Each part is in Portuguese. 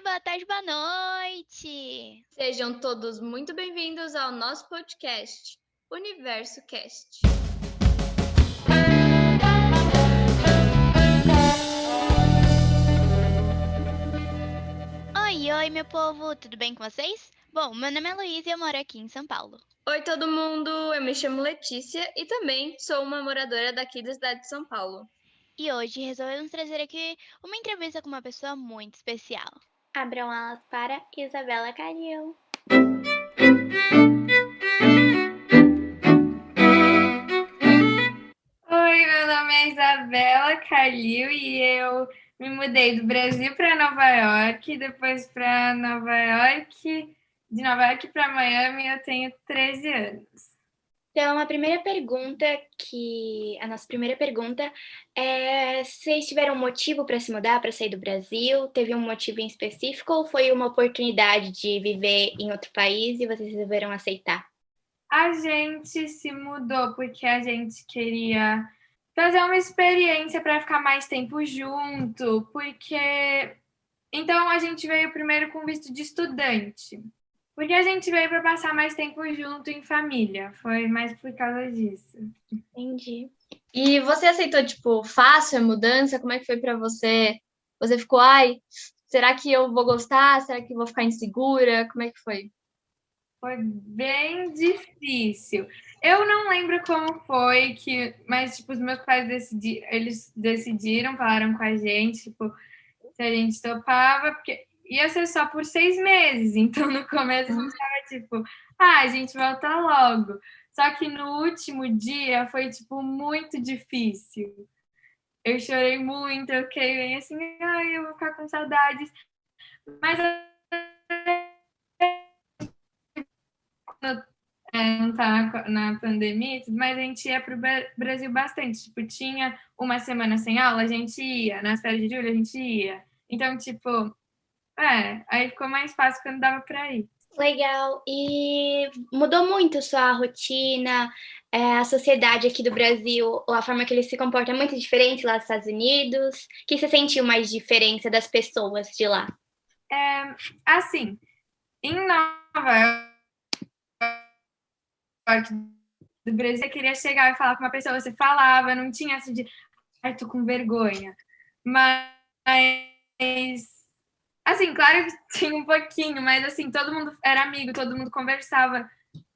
dia, boa tarde, boa noite! Sejam todos muito bem-vindos ao nosso podcast, Universo Cast. Oi, oi, meu povo, tudo bem com vocês? Bom, meu nome é Luísa e eu moro aqui em São Paulo. Oi, todo mundo! Eu me chamo Letícia e também sou uma moradora daqui da cidade de São Paulo. E hoje resolvemos trazer aqui uma entrevista com uma pessoa muito especial. Abram alas para Isabela Calil. Oi, meu nome é Isabela Calil e eu me mudei do Brasil para Nova York, depois para Nova York, de Nova York para Miami eu tenho 13 anos. Então, a primeira pergunta que a nossa primeira pergunta é vocês tiveram um motivo para se mudar, para sair do Brasil? Teve um motivo em específico ou foi uma oportunidade de viver em outro país e vocês resolveram aceitar? A gente se mudou porque a gente queria fazer uma experiência para ficar mais tempo junto, porque então a gente veio primeiro com visto de estudante. Porque a gente veio para passar mais tempo junto em família. Foi mais por causa disso. Entendi. E você aceitou, tipo, fácil a mudança? Como é que foi para você? Você ficou, ai, será que eu vou gostar? Será que eu vou ficar insegura? Como é que foi? Foi bem difícil. Eu não lembro como foi que, mas tipo, os meus pais decidiram, eles decidiram, falaram com a gente, tipo, se a gente topava, porque ia ser só por seis meses. Então, no começo, a gente tava tipo, ah, a gente volta logo. Só que no último dia foi, tipo, muito difícil. Eu chorei muito, eu fiquei bem assim, ai, eu vou ficar com saudades. Mas é, não tá na pandemia, mas a gente ia pro Brasil bastante. Tipo, tinha uma semana sem aula, a gente ia. Nas férias de julho, a gente ia. Então, tipo, é, aí ficou mais fácil quando dava para ir. Legal. E mudou muito sua rotina, é, a sociedade aqui do Brasil, a forma que ele se comporta é muito diferente lá nos Estados Unidos. O que você sentiu mais diferença das pessoas de lá? É, assim, em Nova York do Brasil, você queria chegar e falar com uma pessoa, você falava, não tinha assim de, ai, tô com vergonha. Mas Assim, claro que tinha um pouquinho, mas assim, todo mundo era amigo, todo mundo conversava,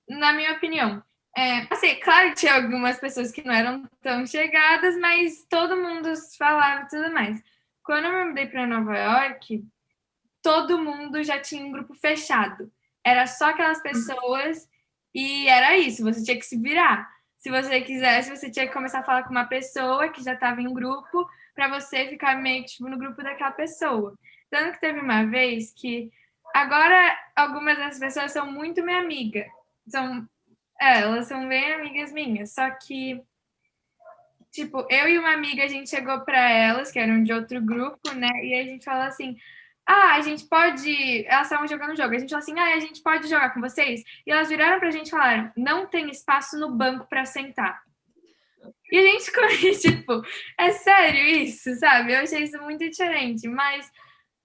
na minha opinião. É, assim, claro que tinha algumas pessoas que não eram tão chegadas, mas todo mundo falava e tudo mais. Quando eu me mudei para Nova York, todo mundo já tinha um grupo fechado. Era só aquelas pessoas e era isso, você tinha que se virar. Se você quisesse, você tinha que começar a falar com uma pessoa que já estava em grupo para você ficar meio tipo no grupo daquela pessoa. Tanto que teve uma vez que agora algumas das pessoas são muito minha amiga. São, é, elas são bem amigas minhas. Só que, tipo, eu e uma amiga, a gente chegou para elas, que eram de outro grupo, né? E a gente falou assim: ah, a gente pode. Elas estavam jogando jogo. A gente falou assim: ah, a gente pode jogar com vocês? E elas viraram pra gente e falaram: não tem espaço no banco para sentar. E a gente ficou tipo, é sério isso, sabe? Eu achei isso muito diferente, mas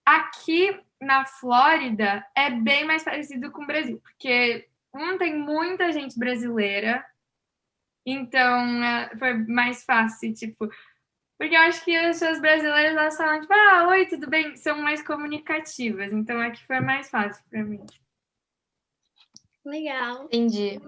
Aqui na Flórida é bem mais parecido com o Brasil, porque um tem muita gente brasileira, então é, foi mais fácil, tipo, porque eu acho que as pessoas brasileiras elas falam, tipo, ah, oi, tudo bem? São mais comunicativas, então aqui foi mais fácil para mim. Legal. Entendi.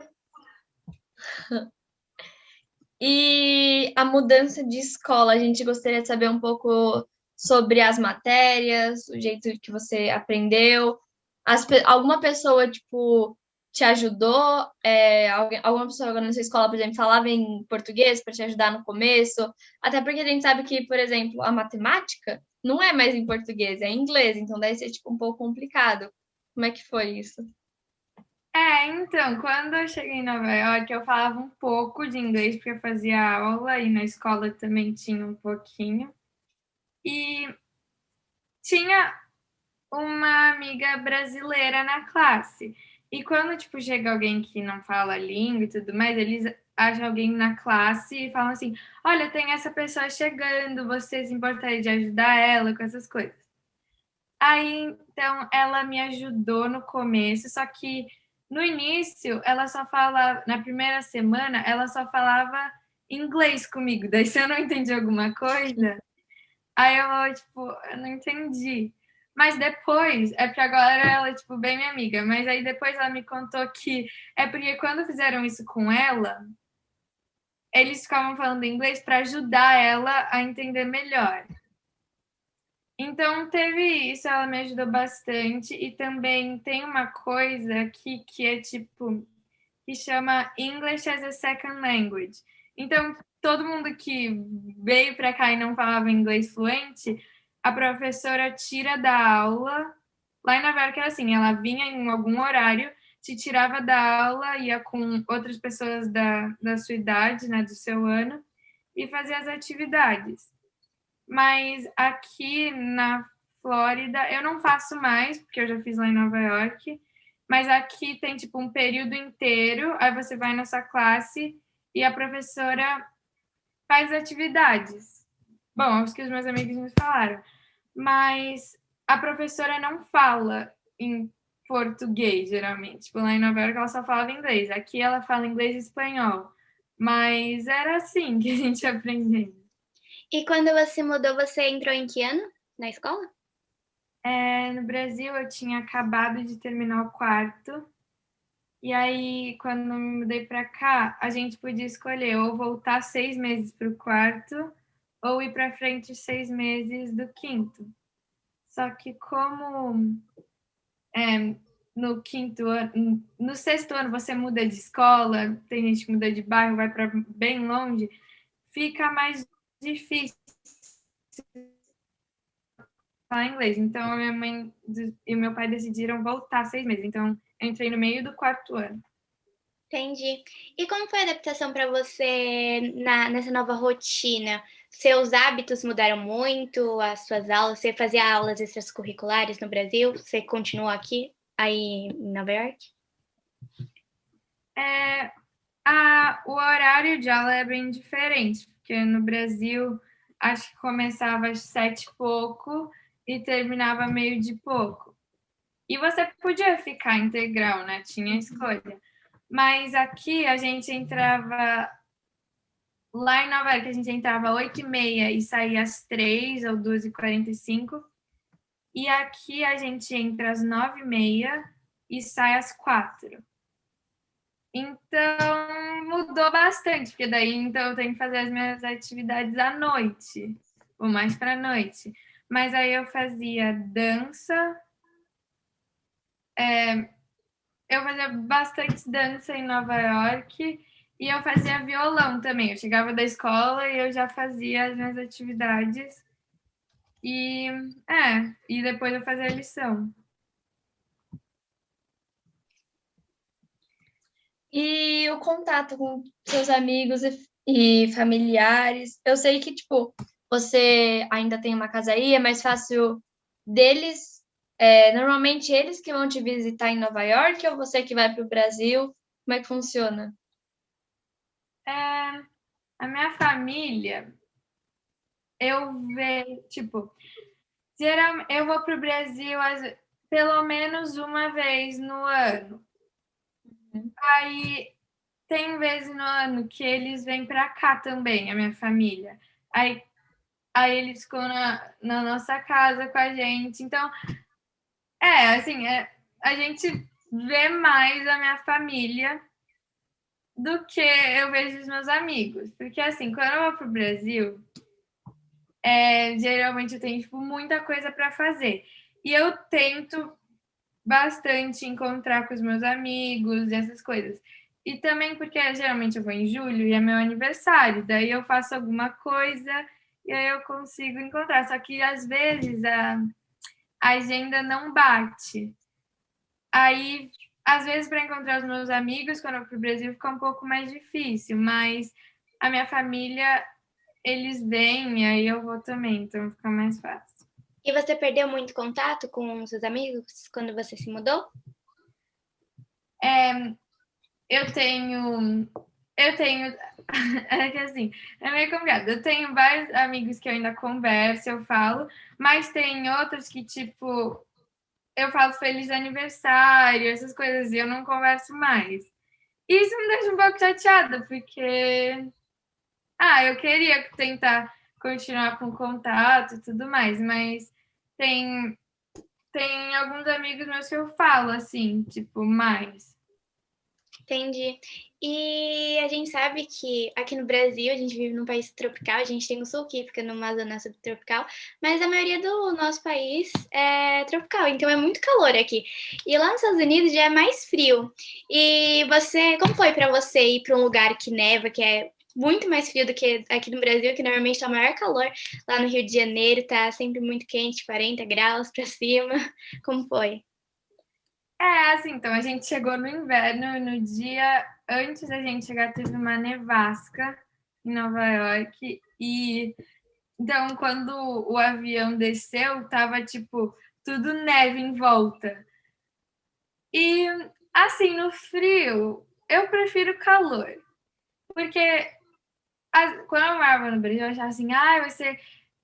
E a mudança de escola, a gente gostaria de saber um pouco sobre as matérias, o jeito que você aprendeu. As, alguma pessoa, tipo, te ajudou? É, alguém, alguma pessoa na sua escola, por exemplo, falava em português para te ajudar no começo? Até porque a gente sabe que, por exemplo, a matemática não é mais em português, é em inglês, então deve ser, tipo, um pouco complicado. Como é que foi isso? É, então, quando eu cheguei em Nova York, eu falava um pouco de inglês, porque eu fazia aula e na escola também tinha um pouquinho. E tinha uma amiga brasileira na classe. E quando, tipo, chega alguém que não fala língua e tudo mais, eles acham alguém na classe e falam assim: Olha, tem essa pessoa chegando, você se importaria de ajudar ela com essas coisas. Aí, então, ela me ajudou no começo, só que no início, ela só fala, na primeira semana, ela só falava inglês comigo. Daí, se eu não entendi alguma coisa, aí eu, tipo, eu não entendi. Mas depois, é porque agora ela é, tipo, bem minha amiga, mas aí depois ela me contou que é porque quando fizeram isso com ela, eles ficavam falando inglês para ajudar ela a entender melhor. Então teve isso, ela me ajudou bastante e também tem uma coisa aqui que é tipo que chama English as a Second Language. Então todo mundo que veio para cá e não falava inglês fluente, a professora tira da aula. Lá em Nova York era assim, ela vinha em algum horário, te tirava da aula, ia com outras pessoas da, da sua idade, né, do seu ano, e fazia as atividades. Mas aqui na Flórida, eu não faço mais, porque eu já fiz lá em Nova York, mas aqui tem tipo um período inteiro, aí você vai na sua classe e a professora faz atividades. Bom, os que os meus amigos me falaram. Mas a professora não fala em português, geralmente. Tipo, lá em Nova York ela só falava inglês. Aqui ela fala inglês e espanhol. Mas era assim que a gente aprendeu. E quando você mudou, você entrou em que ano na escola? É, no Brasil eu tinha acabado de terminar o quarto. E aí, quando me mudei para cá, a gente podia escolher ou voltar seis meses para o quarto ou ir para frente seis meses do quinto. Só que como é, no quinto ano, no sexto ano você muda de escola, tem gente que muda de bairro, vai para bem longe, fica mais difícil falar inglês. Então, minha mãe e meu pai decidiram voltar seis meses. Então, entrei no meio do quarto ano. Entendi. E como foi a adaptação para você na, nessa nova rotina? Seus hábitos mudaram muito? As suas aulas? Você fazia aulas extracurriculares no Brasil? Você continua aqui, aí em Nova York? É, a, o horário de aula é bem diferente, porque no Brasil acho que começava às sete e pouco e terminava meio de pouco. E você podia ficar integral, né? Tinha escolha. Mas aqui a gente entrava. Lá em Nova York a gente entrava às 8h30 e saía às 3 ou 12h45. E aqui a gente entra às 9h30 e sai às 4 Então mudou bastante, porque daí então eu tenho que fazer as minhas atividades à noite, ou mais para noite. Mas aí eu fazia dança, é, eu fazia bastante dança em Nova York e eu fazia violão também. Eu chegava da escola e eu já fazia as minhas atividades. E é, e depois eu fazia a lição. E o contato com seus amigos e, e familiares. Eu sei que, tipo, você ainda tem uma casa aí, é mais fácil deles é, normalmente eles que vão te visitar em Nova York ou você que vai para o Brasil? Como é que funciona? É, a minha família, eu vejo, tipo, geral, eu vou para o Brasil pelo menos uma vez no ano. Uhum. Aí tem vezes no ano que eles vêm para cá também, a minha família. Aí, aí eles ficam na, na nossa casa com a gente. Então, é, assim, é, a gente vê mais a minha família do que eu vejo os meus amigos. Porque, assim, quando eu vou pro Brasil, é, geralmente eu tenho, tipo, muita coisa para fazer. E eu tento bastante encontrar com os meus amigos e essas coisas. E também porque geralmente eu vou em julho e é meu aniversário, daí eu faço alguma coisa e aí eu consigo encontrar. Só que às vezes a a agenda não bate. Aí, às vezes, para encontrar os meus amigos, quando eu para o Brasil, fica um pouco mais difícil, mas a minha família, eles vêm, aí eu vou também, então fica mais fácil. E você perdeu muito contato com seus amigos quando você se mudou? É, eu tenho. Eu tenho. É que assim, é meio complicado. Eu tenho vários amigos que eu ainda converso, eu falo, Mas tem outros que, tipo, eu falo feliz aniversário, essas coisas, e eu não converso mais. Isso me deixa um pouco chateada, porque. Ah, eu queria tentar continuar com contato e tudo mais, mas tem, tem alguns amigos meus que eu falo assim, tipo, mais. Entendi. E a gente sabe que aqui no Brasil a gente vive num país tropical, a gente tem o sul que fica numa zona subtropical, mas a maioria do nosso país é tropical, então é muito calor aqui. E lá nos Estados Unidos já é mais frio. E você, como foi para você ir para um lugar que neva, que é muito mais frio do que aqui no Brasil, que normalmente está maior calor. Lá no Rio de Janeiro tá sempre muito quente, 40 graus para cima. Como foi? É, assim, então a gente chegou no inverno, no dia antes da gente chegar teve uma nevasca em Nova York e então quando o avião desceu, tava tipo tudo neve em volta. E assim, no frio, eu prefiro calor. Porque quando eu morava no Brasil, eu achava assim, ah, ser.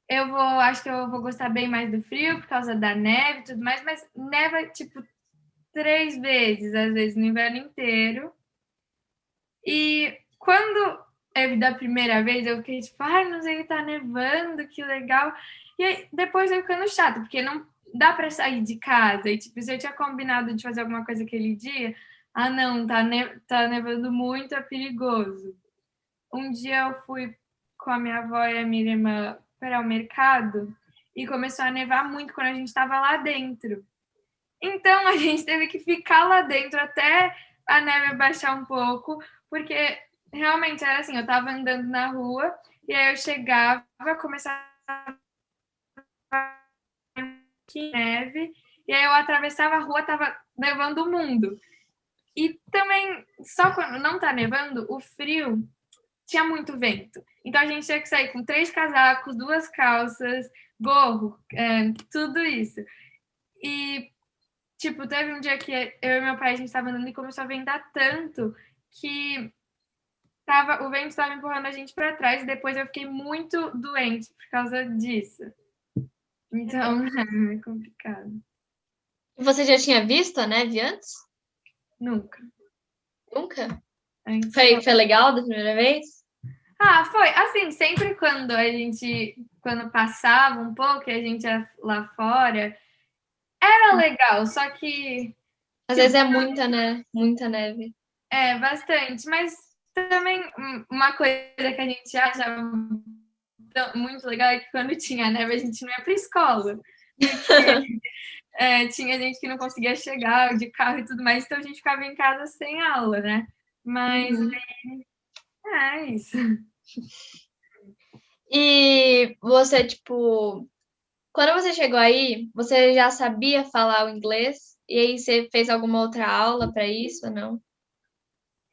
Eu vou, acho que eu vou gostar bem mais do frio por causa da neve e tudo mais, mas neva, tipo, três vezes, às vezes, no inverno inteiro. E quando eu da primeira vez, eu fiquei tipo, ai, não sei, tá nevando, que legal. E aí, depois eu ficando chato, porque não dá para sair de casa. E, tipo, se eu tinha combinado de fazer alguma coisa aquele dia, ah, não, tá, ne tá nevando muito, é perigoso. Um dia eu fui com a minha avó e a minha irmã para o mercado e começou a nevar muito quando a gente estava lá dentro. Então a gente teve que ficar lá dentro até a neve baixar um pouco, porque realmente era assim, eu estava andando na rua e aí eu chegava, começava a neve, e aí eu atravessava a rua, tava nevando o mundo. E também, só quando não tá nevando, o frio tinha muito vento. Então a gente tinha que sair com três casacos, duas calças, gorro, é, tudo isso. E, tipo, teve um dia que eu e meu pai, a gente estava andando e começou a ventar tanto que tava, o vento estava empurrando a gente para trás e depois eu fiquei muito doente por causa disso. Então, é complicado. Você já tinha visto a neve antes? Nunca. Nunca? Foi, foi legal da primeira vez? Ah, foi. Assim, sempre quando a gente, quando passava um pouco e a gente ia lá fora, era legal, só que. Às vezes é muita, né? Muita neve. É, bastante. Mas também uma coisa que a gente acha muito legal é que quando tinha neve a gente não ia pra escola. Porque é, tinha gente que não conseguia chegar de carro e tudo mais, então a gente ficava em casa sem aula, né? Mas uhum. é, é isso. E você, tipo, quando você chegou aí, você já sabia falar o inglês? E aí você fez alguma outra aula para isso ou não?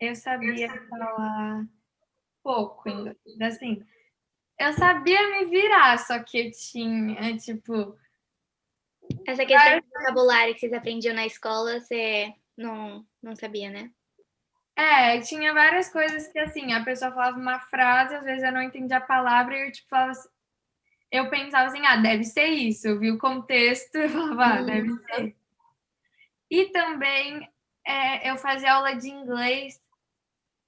Eu sabia falar pouco inglês, assim. Eu sabia me virar, só que eu tinha, tipo, essa questão de vocabulário que vocês aprendiam na escola, você não, não sabia, né? É, tinha várias coisas que, assim, a pessoa falava uma frase, às vezes eu não entendia a palavra e eu, tipo, falava assim, eu pensava assim, ah, deve ser isso. Eu vi o contexto e falava, ah, deve uhum. ser. E também é, eu fazia aula de inglês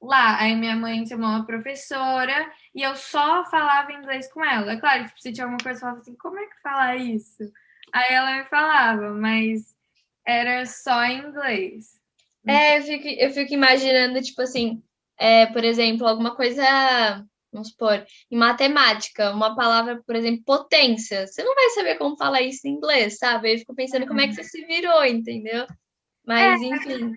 lá. Aí minha mãe chamou uma professora e eu só falava inglês com ela. É claro, tipo, se tinha alguma coisa, eu falava assim, como é que fala isso? Aí ela me falava, mas era só inglês. É, eu fico, eu fico imaginando, tipo assim, é, por exemplo, alguma coisa, vamos supor, em matemática, uma palavra, por exemplo, potência. Você não vai saber como falar isso em inglês, sabe? Eu fico pensando como é que você se virou, entendeu? Mas, é, enfim.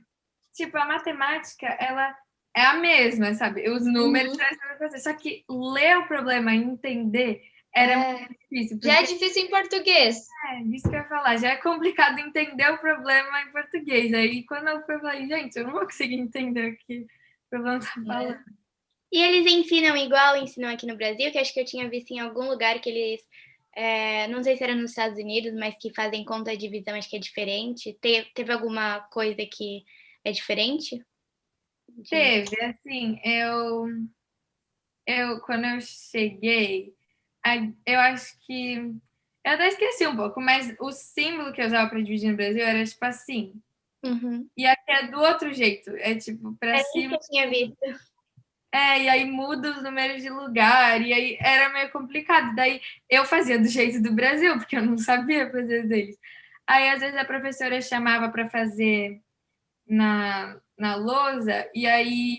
Tipo, a matemática, ela é a mesma, sabe? Os números, uhum. só que ler o problema e entender era é. muito difícil. Porque... Já é difícil em português. É, isso que eu ia falar. Já é complicado entender o problema em português. Aí quando eu falei, gente, eu não vou conseguir entender o que o problema tá falando. É. E eles ensinam igual ensinam aqui no Brasil, que acho que eu tinha visto em algum lugar que eles. É, não sei se era nos Estados Unidos, mas que fazem conta de divisão, acho que é diferente. Te, teve alguma coisa que é diferente? Teve, assim, eu, eu quando eu cheguei, eu acho que Eu até esqueci um pouco, mas o símbolo que eu usava para dividir no Brasil era tipo assim. Uhum. E aqui é do outro jeito. É tipo para É isso que cima. eu tinha visto. É, e aí muda os números de lugar. E aí era meio complicado. Daí eu fazia do jeito do Brasil, porque eu não sabia fazer deles. Aí às vezes a professora chamava para fazer na, na lousa, e aí,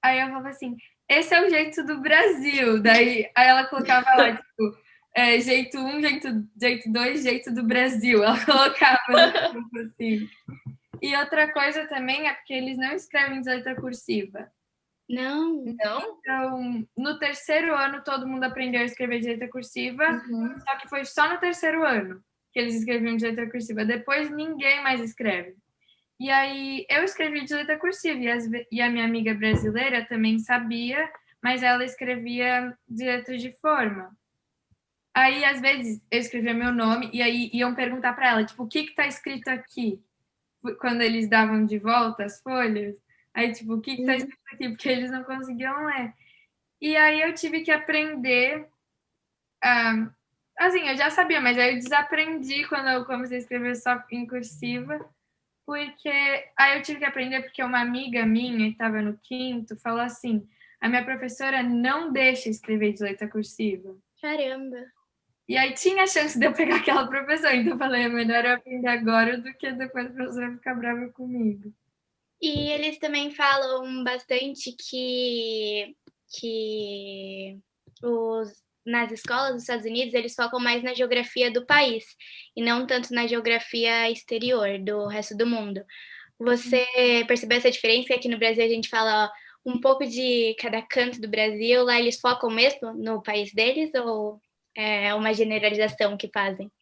aí eu falava assim: esse é o jeito do Brasil. Daí aí ela colocava lá, tipo, é, jeito 1, um, jeito 2, jeito dois, jeito do Brasil. Ela colocava tipo, assim. E outra coisa também é porque eles não escrevem de letra cursiva. Não. Não? Então, no terceiro ano, todo mundo aprendeu a escrever de letra cursiva, Uhum. só que foi só no terceiro ano que eles escreviam de letra cursiva. Depois, ninguém mais escreve. E aí, eu escrevi de letra cursiva, e, as e a minha amiga brasileira também sabia, mas ela escrevia de letra de forma. Aí, às vezes, eu escrevia meu nome, e aí iam perguntar para ela, tipo, o que que tá escrito aqui? Quando eles davam de volta as folhas. Aí, tipo, o que que tá Uhum. escrito aqui? Porque eles não conseguiam ler. E aí eu tive que aprender. ah, assim, eu já sabia, mas aí eu desaprendi quando eu comecei a escrever só em cursiva. Porque aí eu tive que aprender porque uma amiga minha, que estava no quinto, falou assim: a minha professora não deixa escrever de letra cursiva. Caramba. E aí tinha a chance de eu pegar aquela professora. Então eu falei: é melhor eu aprender agora do que depois a professora ficar brava comigo. E eles também falam bastante que, que os, nas escolas dos Estados Unidos eles focam mais na geografia do país e não tanto na geografia exterior do resto do mundo. Você percebeu essa diferença? Aqui no Brasil a gente fala ó, um pouco de cada canto do Brasil, lá eles focam mesmo no país deles ou é uma generalização que fazem?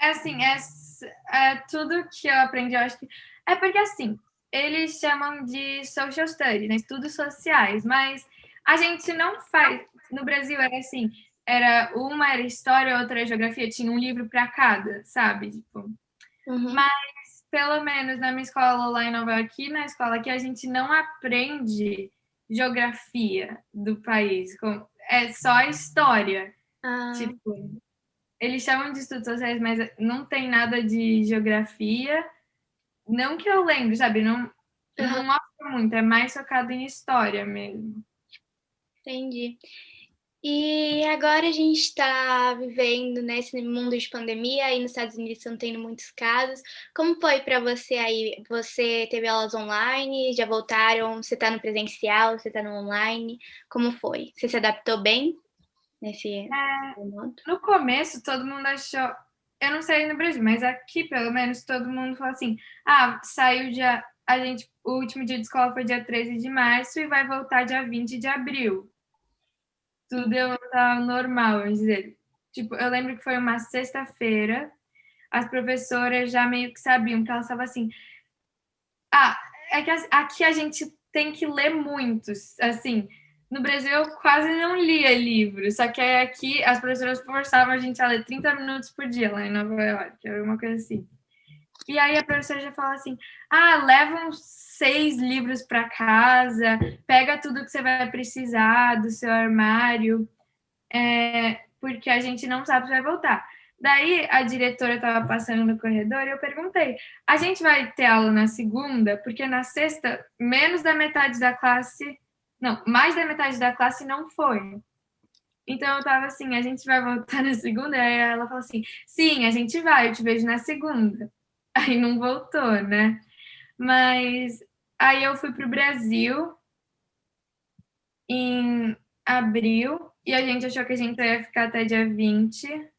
É assim, é, é tudo que eu aprendi, eu acho que. É porque assim, eles chamam de social studies, né? Estudos sociais, mas a gente não faz. No Brasil era assim, era uma era história, outra era geografia, tinha um livro para cada, sabe? Tipo, Uhum. pelo menos na minha escola lá em Nova York, na escola aqui, a gente não aprende geografia do país. É só história. Ah, Tipo, eles chamam de estudos sociais, mas não tem nada de geografia. Não que eu lembre, sabe? Não, não mostra muito, é mais focado em história mesmo. Entendi. E agora a gente está vivendo nesse mundo de pandemia, aí nos Estados Unidos estão tendo muitos casos. Como foi para você aí? Você teve aulas online? Já voltaram? Você está no presencial? Você está no online? Como foi? Você se adaptou bem nesse modo? No começo, todo mundo achou. Eu não sei no Brasil, mas aqui, pelo menos, todo mundo falou assim: ah, saiu dia. A gente, o último dia de escola foi dia 13 de março e vai voltar dia 20 de abril. Tudo ia voltar ao normal, vamos dizer. Tipo, eu lembro que foi uma sexta-feira, as professoras já meio que sabiam, que elas estavam assim. Ah, é que aqui a gente tem que ler muitos, assim. No Brasil eu quase não lia livros, só que aqui as professoras forçavam a gente a ler 30 minutos por dia lá em Nova York, uma coisa assim. E aí a professora já fala assim: ah, leva uns seis livros para casa, pega tudo que você vai precisar do seu armário, é, porque a gente não sabe se vai voltar. Daí a diretora estava passando no corredor e eu perguntei: a gente vai ter aula na segunda? Porque na sexta, menos da metade da classe não, mais da metade da classe não foi. Então eu tava assim, a gente vai voltar na segunda? Aí ela falou assim, sim, a gente vai, eu te vejo na segunda. Aí não voltou, né? Mas aí eu fui pro Brasil em abril e a gente achou que a gente ia ficar até dia 20.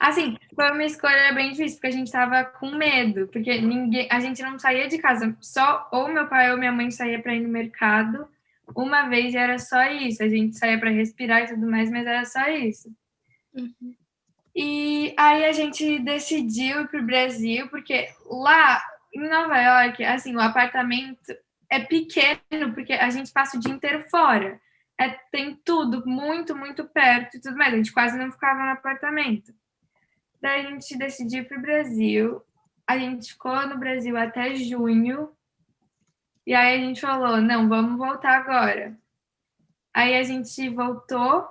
Assim, foi uma escolha bem difícil, porque a gente tava com medo, porque ninguém, a gente não saía de casa, só ou meu pai ou minha mãe saía para ir no mercado uma vez era só isso. A gente saía para respirar e tudo mais, mas era só isso. Uhum. E aí a gente decidiu ir pro Brasil, porque lá em Nova York, assim, o apartamento é pequeno, porque a gente passa o dia inteiro fora. É, tem tudo muito, muito perto e tudo mais. A gente quase não ficava no apartamento. Daí a gente decidiu ir pro Brasil. A gente ficou no Brasil até junho. E aí a gente falou, não, vamos voltar agora. Aí a gente voltou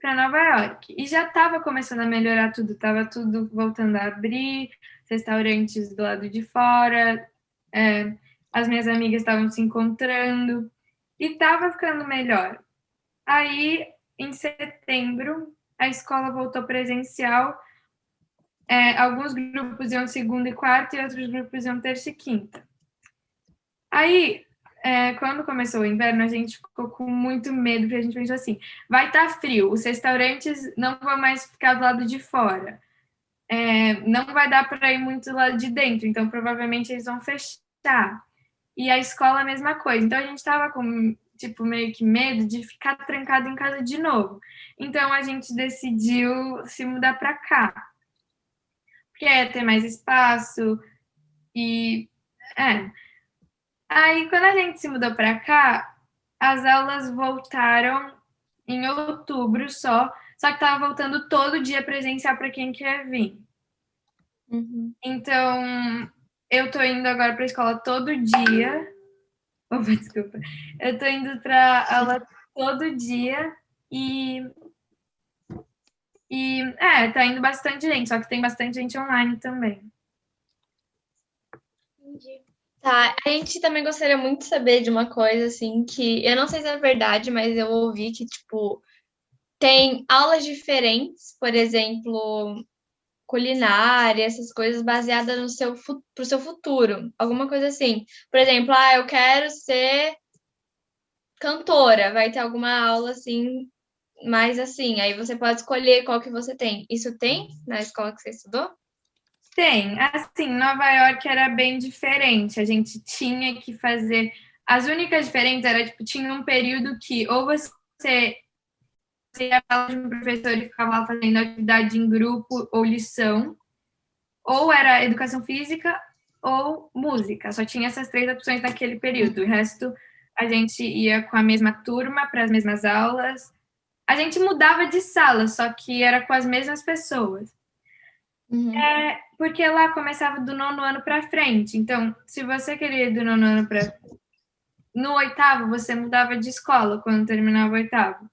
para Nova York e já estava começando a melhorar tudo, estava tudo voltando a abrir, restaurantes do lado de fora, é, as minhas amigas estavam se encontrando e estava ficando melhor. Aí, em setembro, a escola voltou presencial. É, alguns grupos iam segunda e quarta e outros grupos iam terça e quinta. Aí, é, quando começou o inverno, a gente ficou com muito medo, porque a gente pensou assim: vai estar tá frio, os restaurantes não vão mais ficar do lado de fora, é, não vai dar para ir muito do lado de dentro, então provavelmente eles vão fechar. E a escola a mesma coisa. Então a gente estava com tipo meio que medo de ficar trancado em casa de novo. Então a gente decidiu se mudar para cá. Porque é ter mais espaço e é, Aí, quando a gente se mudou para cá, as aulas voltaram em outubro só, só que tava voltando todo dia presencial para quem quer vir. Uhum. Então, eu tô indo agora para a escola todo dia. Opa, desculpa. Eu tô indo para aula todo dia e e é, tá indo bastante gente, só que tem bastante gente online também. Tá, a gente também gostaria muito de saber de uma coisa, assim, que eu não sei se é verdade, mas eu ouvi que, tipo, tem aulas diferentes, por exemplo, culinária, essas coisas baseadas no seu, pro seu futuro, alguma coisa assim. Por exemplo, ah, eu quero ser cantora, vai ter alguma aula assim, mais assim, aí você pode escolher qual que você tem. Isso tem na escola que você estudou? Tem. Assim, Nova York era bem diferente. A gente tinha que fazer. As únicas diferentes era, tipo, tinha um período que ou você ia falar de um professor e ficava fazendo atividade em grupo ou lição, ou era educação física ou música. Só tinha essas três opções naquele período. O resto a gente ia com a mesma turma para as mesmas aulas. A gente mudava de sala, só que era com as mesmas pessoas. Uhum. É, porque lá começava do nono ano para frente. Então, se você queria ir do nono ano para. No oitavo, você mudava de escola quando terminava o oitavo.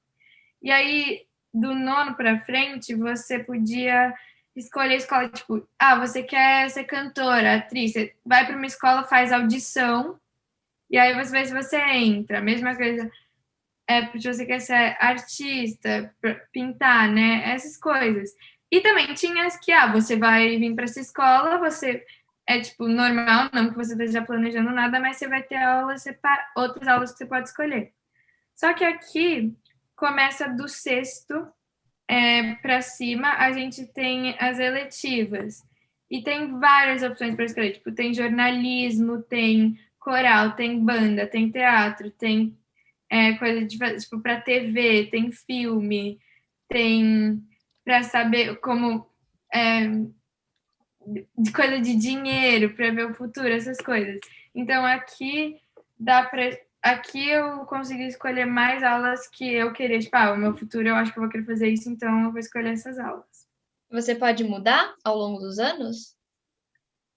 E aí, do nono para frente, você podia escolher a escola, tipo, ah, você quer ser cantora, atriz, você vai para uma escola, faz audição, e aí você vê se você entra. Mesma coisa, é porque você quer ser artista, pintar, né? Essas coisas. E também tinha as que, ah, você vai vir para essa escola, você é tipo normal, não que você esteja planejando nada, mas você vai ter aulas separ... outras aulas que você pode escolher. Só que aqui começa do sexto é, para cima, a gente tem as eletivas. E tem várias opções para escolher. Tipo, tem jornalismo, tem coral, tem banda, tem teatro, tem é, coisa de tipo para TV, tem filme, tem para saber como é, de coisa de dinheiro, para ver o futuro, essas coisas. Então aqui dá para aqui eu consegui escolher mais aulas que eu queria, tipo, ah, o meu futuro eu acho que eu vou querer fazer isso, então eu vou escolher essas aulas. Você pode mudar ao longo dos anos?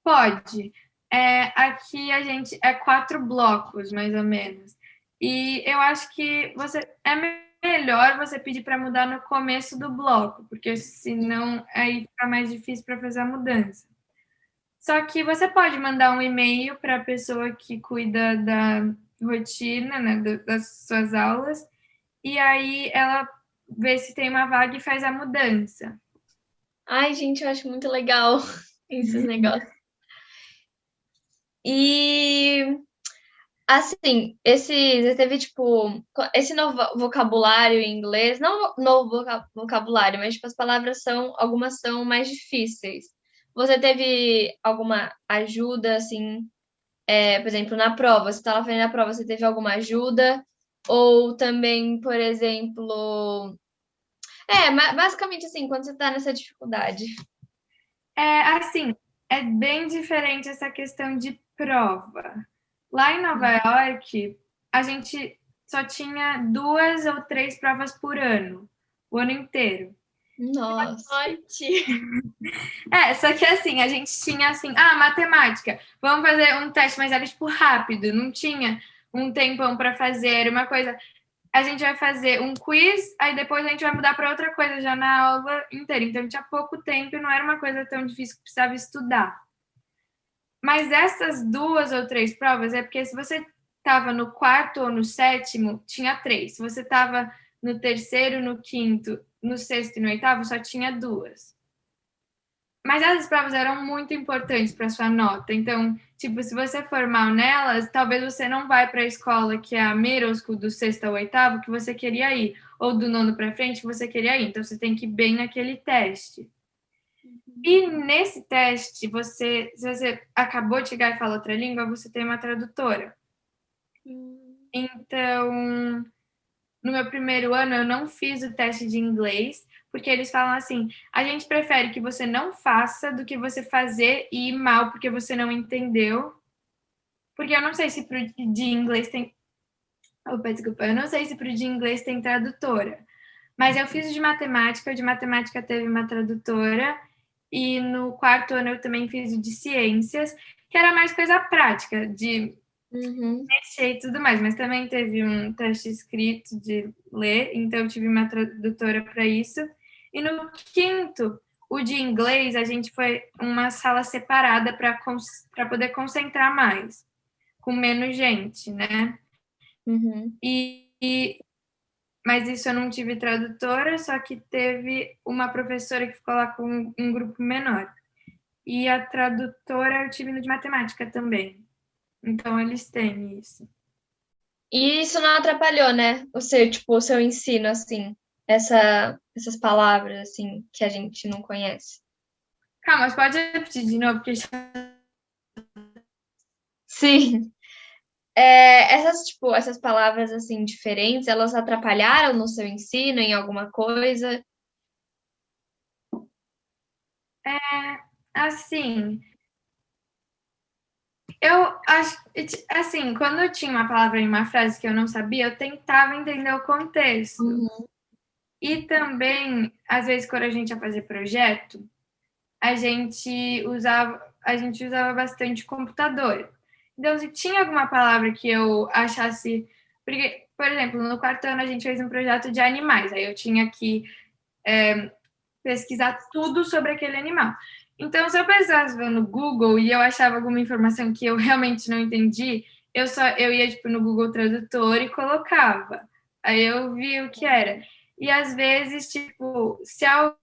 Pode. É, aqui a gente é quatro blocos, mais ou menos. E eu acho que você é melhor você pedir para mudar no começo do bloco, porque senão aí fica mais difícil para fazer a mudança. Só que você pode mandar um e-mail para a pessoa que cuida da rotina, né, das suas aulas, e aí ela vê se tem uma vaga e faz a mudança. Ai, gente, eu acho muito legal esses negócios. E Assim, esse, teve, tipo, esse novo vocabulário em inglês, não novo vocabulário, mas, tipo, as palavras são, algumas são mais difíceis. Você teve alguma ajuda, assim, é, por exemplo, na prova, você estava fazendo a prova, você teve alguma ajuda? Ou também, por exemplo... É, basicamente, assim, quando você está nessa dificuldade. É, assim, é bem diferente essa questão de prova. Lá em Nova. York, a gente só tinha duas ou três provas por ano, o ano inteiro. Nossa. É, só que assim, a gente tinha assim, ah, matemática, vamos fazer um teste, mas era tipo rápido, não tinha um tempão para fazer, uma coisa. a gente vai fazer um quiz, aí depois a gente vai mudar para outra coisa já na aula inteira. Então tinha pouco tempo e não era uma coisa tão difícil que precisava estudar. Mas essas duas ou três provas é porque se você estava no quarto ou no sétimo, tinha três. Se você estava no terceiro, no quinto, no sexto e no oitavo, só tinha duas. Mas essas provas eram muito importantes para sua nota. Então, tipo, se você for mal nelas, talvez você não vai para a escola que é a middle school do sexto ao oitavo que você queria ir, ou do nono para frente que você queria ir. Então, você tem que ir bem naquele teste. E nesse teste, você, se você acabou de chegar e fala outra língua, você tem uma tradutora. Então, no meu primeiro ano, eu não fiz o teste de inglês, porque eles falam assim: a gente prefere que você não faça do que você fazer e ir mal porque você não entendeu. Porque eu não sei se pro de inglês tem. Opa, desculpa, eu não sei se pro de inglês tem tradutora. Mas eu fiz de matemática, o de matemática teve uma tradutora, e no quarto ano eu também fiz o de ciências, que era mais coisa prática, de Uhum. mexer e tudo mais, mas também teve um teste escrito de ler, então eu tive uma tradutora para isso. E no quinto, o de inglês, a gente foi uma sala separada para poder concentrar mais, com menos gente, né? Uhum. E, e, mas isso eu não tive tradutora, só que teve uma professora que ficou lá com um grupo menor. E a tradutora eu tive no de matemática também. Então eles têm isso. E isso não atrapalhou, né? O seu, tipo, o seu ensino, assim, essa, essas palavras, assim, que a gente não conhece. Calma, mas pode repetir de novo, porque. Sim. É, essas, tipo, essas palavras, assim, diferentes, elas atrapalharam no seu ensino em alguma coisa? É, assim, eu acho, assim, quando eu tinha uma palavra em uma frase que eu não sabia, eu tentava entender o contexto. Uhum. E também, às vezes, quando a gente ia fazer projeto, a gente usava, a gente usava bastante computador. Então, se tinha alguma palavra que eu achasse. Porque, por exemplo, no quarto ano a gente fez um projeto de animais, aí eu tinha que é, pesquisar tudo sobre aquele animal. Então, se eu pesquisava no Google e eu achava alguma informação que eu realmente não entendi, eu só eu ia tipo no Google Tradutor e colocava. Aí eu vi o que era. E às vezes, tipo, se a,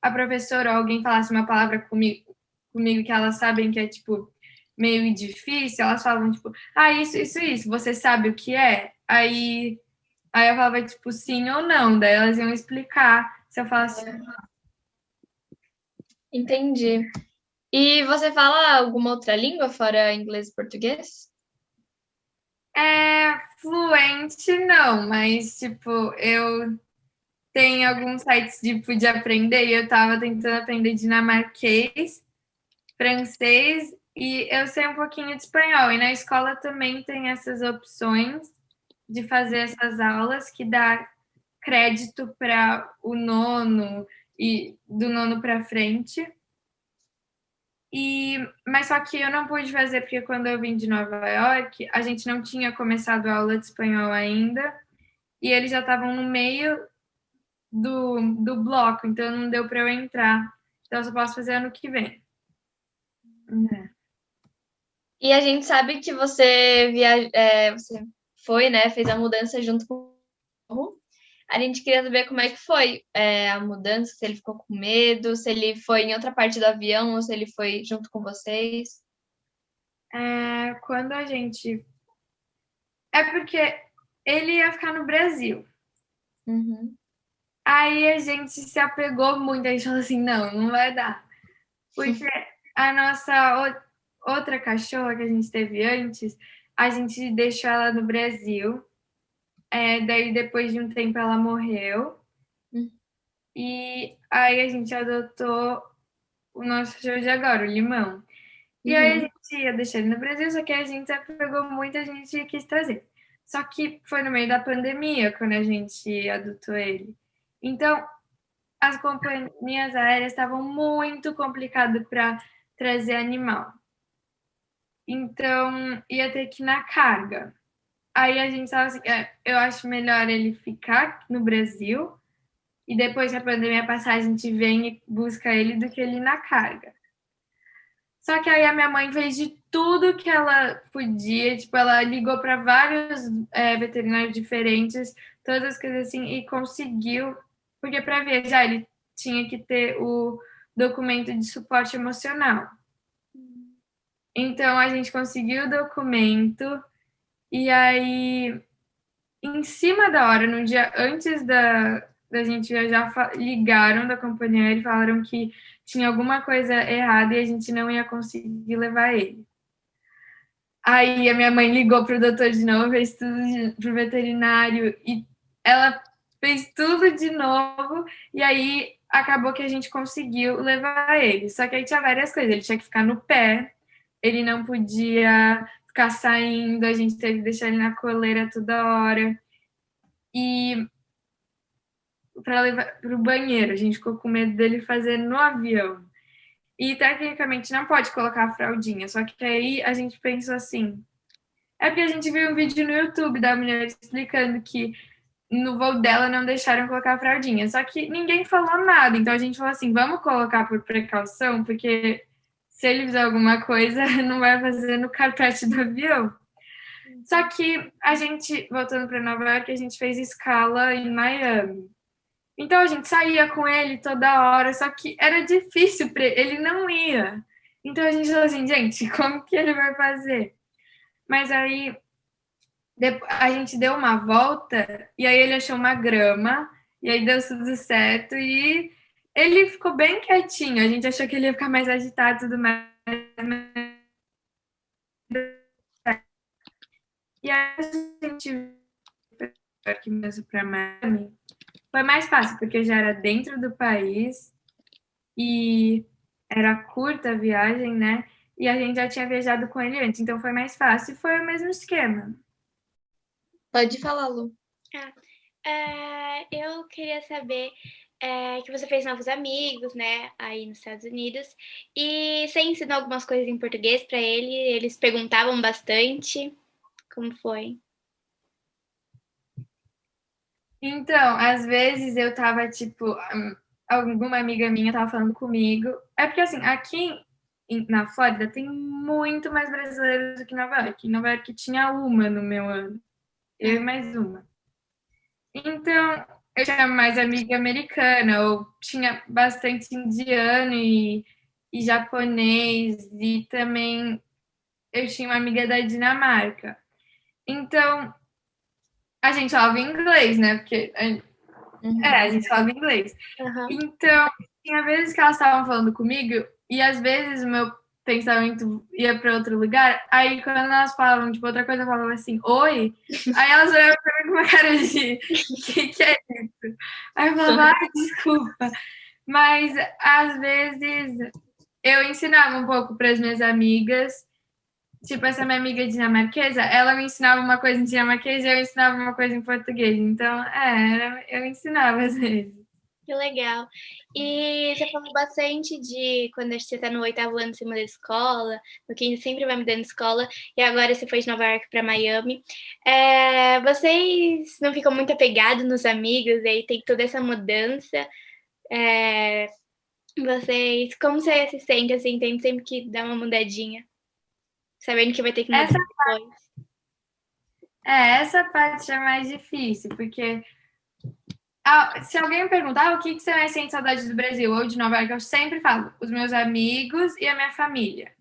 a professora ou alguém falasse uma palavra comigo, comigo que elas sabem que é tipo meio difícil, elas falavam tipo, ah, isso, isso, isso, você sabe o que é? Aí, aí eu falava tipo sim ou não, daí elas iam explicar. Se eu falasse, Entendi. E você fala alguma outra língua fora inglês e português? É fluente, não, mas tipo, eu tenho alguns sites tipo, de aprender e eu tava tentando aprender dinamarquês, francês e eu sei um pouquinho de espanhol. E na escola também tem essas opções de fazer essas aulas que dá crédito para o nono, e do nono para frente. E, mas só que eu não pude fazer porque quando eu vim de Nova York, a gente não tinha começado a aula de espanhol ainda e eles já estavam no meio do, do bloco, então não deu para eu entrar. Então eu só posso fazer ano que vem. É. E a gente sabe que você, via... É, você foi, né? Fez a mudança junto com a gente queria saber como é que foi é, a mudança, se ele ficou com medo, se ele foi em outra parte do avião ou se ele foi junto com vocês. É, quando a gente. É porque ele ia ficar no Brasil. Uhum. Aí a gente se apegou muito, a gente falou assim: não, não vai dar. Porque a nossa outra cachorra que a gente teve antes, a gente deixou ela no Brasil é, daí, depois de um tempo, ela morreu. Hum. E aí a gente adotou o nosso cachorro de agora, o Limão. E aí a Uhum. gente ia deixar ele no Brasil, só que a gente pegou muito, a gente quis trazer. Só que foi no meio da pandemia quando a gente adotou ele. Então, as companhias aéreas estavam muito complicadas para trazer animal. Então, ia ter que ir na carga. aí a gente tava assim, é, eu acho melhor ele ficar no Brasil e depois que a pandemia passar a gente vem e busca ele do que ele ir na carga. Só que aí a minha mãe fez de tudo que ela podia, tipo, ela ligou para vários é, veterinários diferentes, todas as coisas assim, e conseguiu, porque para viajar ele tinha que ter o documento de suporte emocional. Então a gente conseguiu o documento e aí em cima da hora, no dia antes da, da gente viajar, ligaram da companhia e falaram que tinha alguma coisa errada e a gente não ia conseguir levar ele. Aí a minha mãe ligou pro doutor de novo, fez tudo pro veterinário e ela fez tudo de novo e aí acabou que a gente conseguiu levar ele. Só que aí tinha várias coisas, ele tinha que ficar no pé, ele não podia ficar saindo, a gente teve que deixar ele na coleira toda hora. E para levar para o banheiro, a gente ficou com medo dele fazer no avião. E tecnicamente não pode colocar a fraldinha, só que aí a gente pensou assim. É porque a gente viu um vídeo no YouTube da mulher explicando que no voo dela não deixaram colocar a fraldinha. Só que ninguém falou nada. Então a gente falou assim: vamos colocar por precaução, porque se ele fizer alguma coisa, não vai fazer no carpete do avião. Só que a gente, voltando para Nova York, a gente fez escala em Miami. Então a gente saía com ele toda hora, só que era difícil para ele, ele não ia. Então a gente falou assim, gente, como que ele vai fazer? Mas aí a gente deu uma volta e aí ele achou uma grama e aí deu tudo certo e ele ficou bem quietinho. A gente achou que ele ia ficar mais agitado e tudo mais. E aí a gente aqui mesmo para Miami foi mais fácil porque já era dentro do país e era curta a viagem, né? E a gente já tinha viajado com ele antes, então foi mais fácil e foi o mesmo esquema. Pode falar, Lu. Ah, é, eu queria saber é, que você fez novos amigos, né, aí nos Estados Unidos, e você ensinou algumas coisas em português para ele, eles perguntavam bastante. Como foi? Então, às vezes eu tava, tipo, alguma amiga minha tava falando comigo. É porque, assim, aqui na Flórida tem muito mais brasileiros do que Nova York. Em Nova York tinha uma no meu ano eu e mais uma. Então, eu tinha mais amiga americana, ou tinha bastante indiano e, e japonês, e também eu tinha uma amiga da Dinamarca. Então, a gente falava inglês, né? Porque uhum. é, a gente falava inglês. Uhum. Então, tinha vezes que elas estavam falando comigo, e às vezes o meu pensamento ia para outro lugar. Aí quando elas falavam, tipo, outra coisa, falavam assim, oi. Aí elas olhavam para mim com uma cara de que, que é isso? Aí eu falava, desculpa. Mas às vezes eu ensinava um pouco para as minhas amigas. Tipo, essa minha amiga dinamarquesa, ela me ensinava uma coisa em dinamarquês e eu ensinava uma coisa em português. Então, é, eu ensinava às vezes. Que legal. E você falou bastante de quando você está no oitavo ano, você muda de escola, no quinto sempre vai mudando de escola, e agora você foi de Nova York para Miami. É, vocês não ficam muito apegados nos amigos, e aí tem toda essa mudança. É, vocês, como você se sente assim, tem sempre que dar uma mudadinha, sabendo que vai ter que mudar essa depois? Parte, é, essa parte é mais difícil, porque se alguém me perguntar ah, o que, que você mais sente saudade do Brasil ou de Nova York, eu sempre falo os meus amigos e a minha família.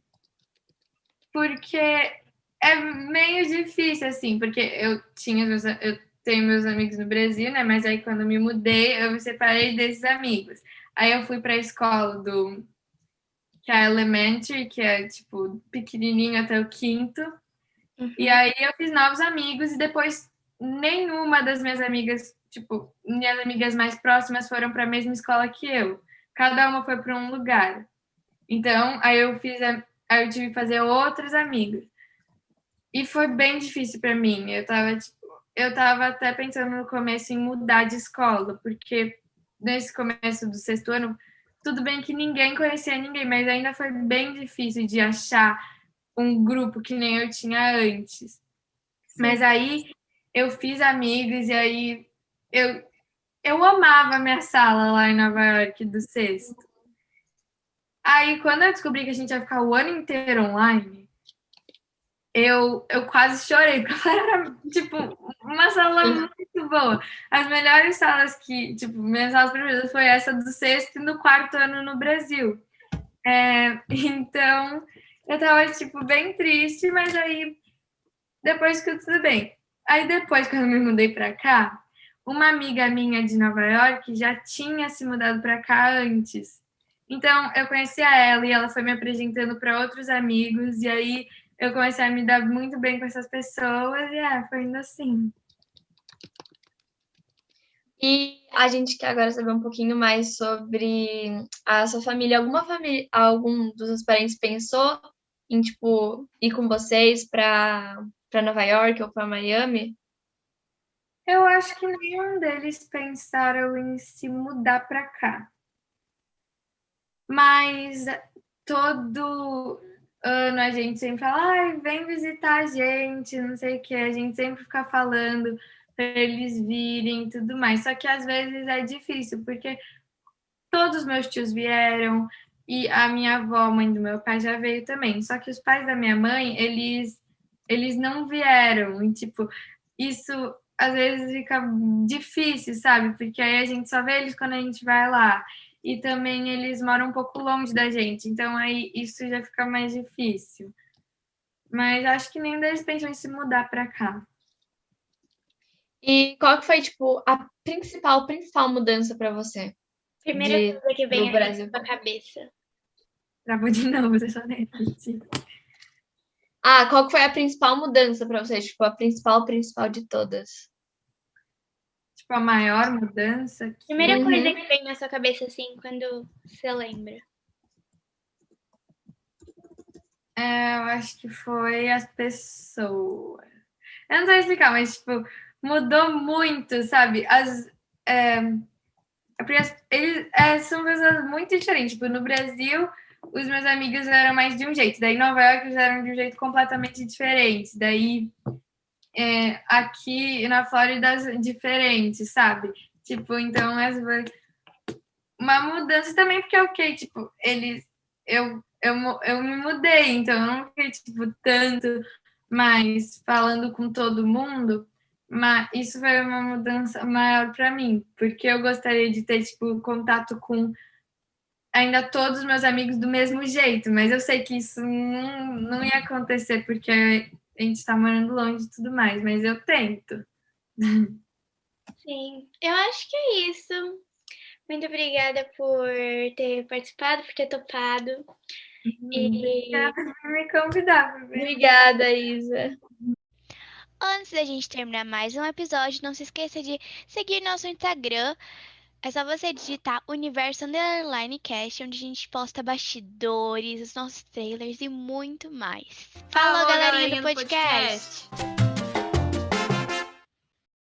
Porque é meio difícil, assim, porque eu tinha meus, eu tenho meus amigos no Brasil, né? Mas aí quando me mudei, eu me separei desses amigos. Aí eu fui para a escola do que é elementary, que é tipo pequenininho até o quinto. Uhum. E aí eu fiz novos amigos e depois nenhuma das minhas amigas tipo, minhas amigas mais próximas foram para a mesma escola que eu. Cada uma foi para um lugar. Então, aí eu fiz, a, aí eu tive que fazer outros amigos. E foi bem difícil para mim. Eu tava, tipo, eu tava até pensando no começo em mudar de escola, porque nesse começo do sexto ano, tudo bem que ninguém conhecia ninguém, mas ainda foi bem difícil de achar um grupo que nem eu tinha antes. Mas aí eu fiz amigos e aí eu, eu amava a minha sala lá em Nova York do sexto. Aí quando eu descobri que a gente ia ficar o ano inteiro online, eu, eu quase chorei, porque era, tipo, uma sala muito boa. As melhores salas que, tipo, minhas salas preferidas foi essa do sexto e do quarto ano no Brasil. É, então, eu tava, tipo, bem triste, mas aí depois ficou tudo bem. Aí depois, quando eu me mudei pra cá, uma amiga minha de Nova York já tinha se mudado pra cá antes. Então, eu conhecia ela e ela foi me apresentando para outros amigos, e aí eu comecei a me dar muito bem com essas pessoas, e é, foi indo assim. E a gente quer agora saber um pouquinho mais sobre a sua família. Alguma família, algum dos seus parentes pensou em tipo ir com vocês para para Nova York ou para Miami? Eu acho que nenhum deles pensaram em se mudar para cá. Mas todo ano a gente sempre fala, ai, vem visitar a gente, não sei o que, a gente sempre fica falando para eles virem e tudo mais. Só que às vezes é difícil, porque todos os meus tios vieram e a minha avó, mãe do meu pai, já veio também. Só que os pais da minha mãe, eles eles não vieram. E tipo, isso às vezes fica difícil, sabe? Porque aí a gente só vê eles quando a gente vai lá. E também eles moram um pouco longe da gente, então aí isso já fica mais difícil. Mas acho que nem deles pensam em se mudar para cá. E qual que foi, tipo, a principal, principal mudança para você? Primeira De- coisa que vem do aqui Brasil. na sua cabeça. Travou de novo, deixa eu repetir. Ah, qual que foi a principal mudança para você? Tipo, a principal, principal de todas. Tipo, a maior mudança. que- Primeira Uhum. coisa que vem na sua cabeça, assim, quando você lembra. É, eu acho que foi as pessoas. Eu não sei explicar, mas, tipo, mudou muito, sabe? As, é, eles é, são pessoas muito diferentes. Tipo, no Brasil, os meus amigos eram mais de um jeito. Daí, em Nova York, eles eram de um jeito completamente diferente. Daí, é, aqui na Flórida, diferente, sabe? Tipo, então, as, uma mudança também, porque, ok, tipo, eles... Eu, eu, eu me mudei, então eu não fiquei, tipo, tanto mais falando com todo mundo, mas isso foi uma mudança maior para mim, porque eu gostaria de ter, tipo, contato com ainda todos os meus amigos do mesmo jeito, mas eu sei que isso não, não ia acontecer, porque a gente está morando longe e tudo mais, mas eu tento. Sim, eu acho que é isso. Muito obrigada por ter participado, por ter topado. E Obrigada por me convidar. Obrigada, Isa. Antes da gente terminar mais um episódio, não se esqueça de seguir nosso Instagram. É só você digitar Universo Underline Cast, onde a gente posta bastidores, os nossos trailers e muito mais. Falou, galerinha do podcast.